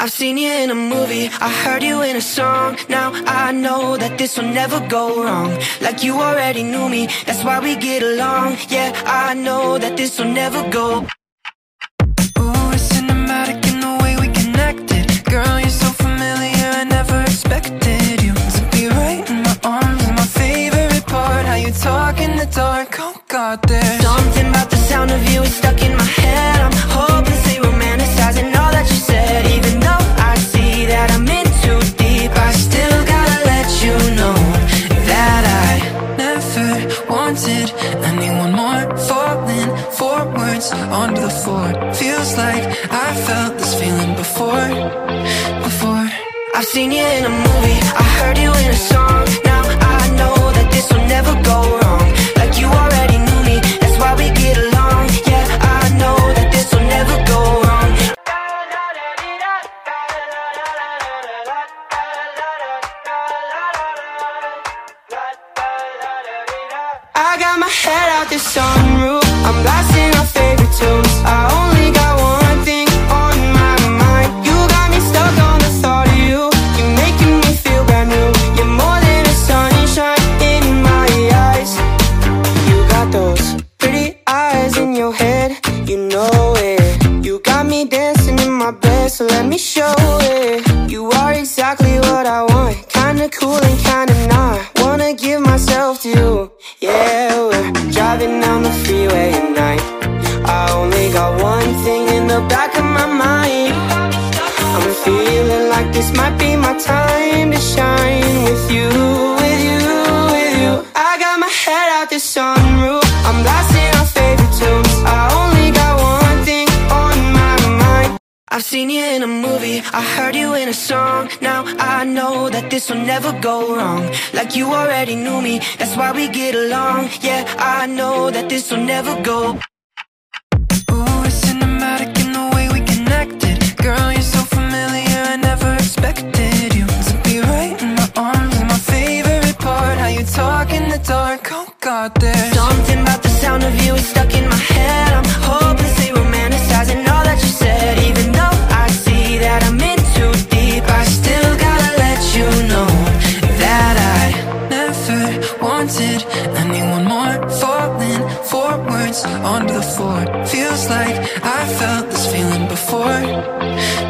I've seen you in a movie, I heard you in a song. Now I know that this will never go wrong. Like you already knew me, that's why we get along. Yeah, I know that this will never go I've seen you in a movie, I heard you in a song. Now I know that this will never go wrong. Like you already knew me, that's why we get along. Yeah, I know that this will never go wrong. I got my head out the sunroof. I'm blasting Cool and kinda not Wanna give myself to you. Yeah, we're driving down the freeway at night. I only got one thing in the back of my mind. I'm feeling like this might be my time to shine With you, with you, with you. I got my head out the sunroof. I'm blasting our favorite tunes. I only got one thing on my mind. I've seen you in a movie, I heard you in a song. Now I know that this will never go wrong. Like you already knew me, that's why we get along. Yeah, I know that this will never go. Ooh, it's cinematic in the way we connected. Girl, you're so familiar, I never expected you. To be right in my arms my favorite part. How you talk in the dark, oh God, there's wanted anyone more. Falling forwards onto the floor. Feels like I felt this feeling before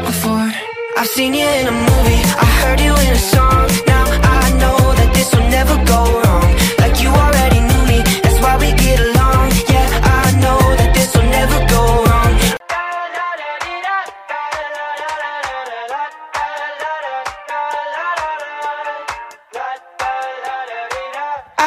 Before. I've seen you in a movie, I heard you in a song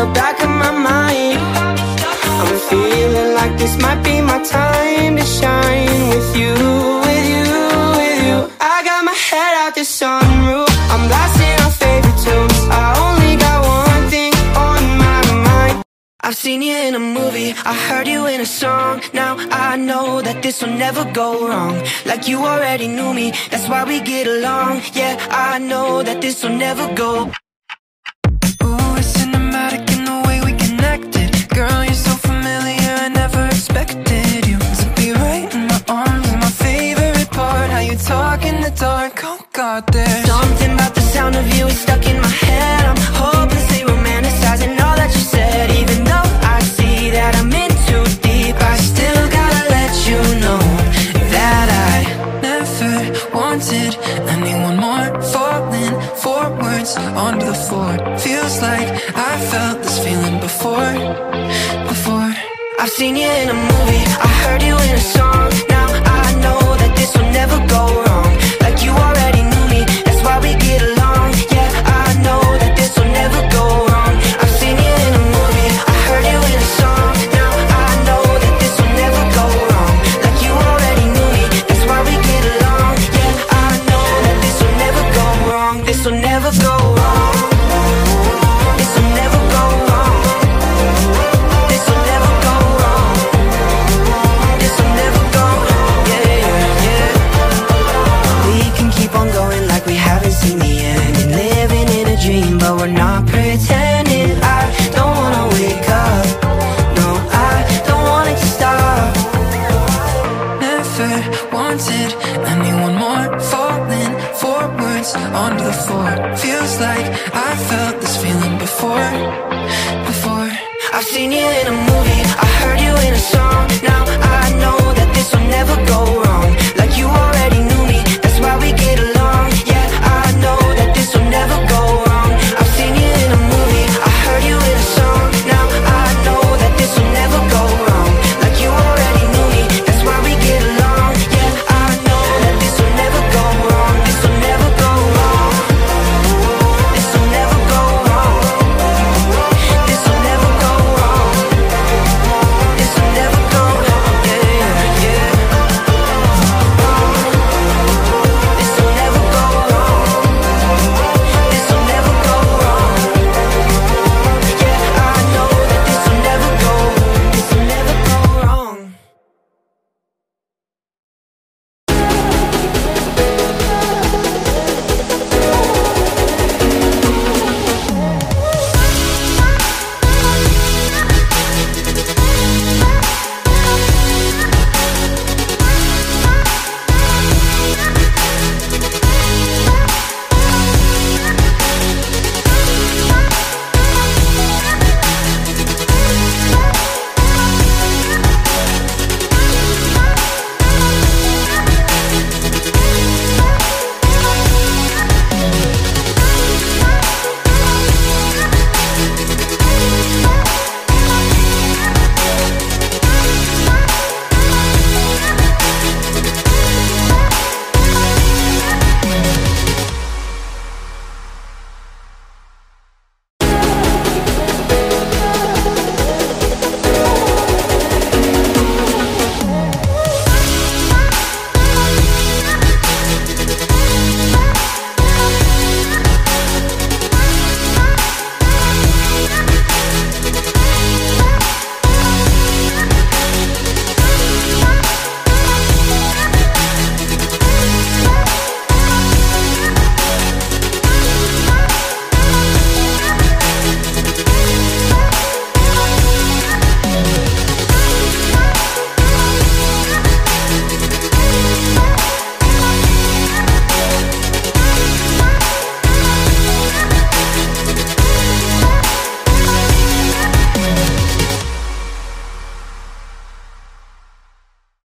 the back of my mind. I'm feeling like this might be my time to shine With you, with you, with you. I got my head out the sunroof. I'm blasting our favorite tunes. I only got one thing on my mind. I've seen you in a movie, I heard you in a song. Now I know that this will never go wrong. Like you already knew me, that's why we get along. Yeah, I know that this will never go expected you To be right in my arms? My favorite part. How you talk in the dark, oh God, there's Something about the sound of you is stuck in my head. I'm hopelessly romanticizing all that you said. Even though I see that I'm in too deep I still gotta let you know That I never wanted anyone more. Falling forwards onto the floor. Feels like I felt this feeling before Before I've seen you in a movie, I heard you in a song. Now I know that this will never go wrong I've seen you in a movie, I heard you in a song. Now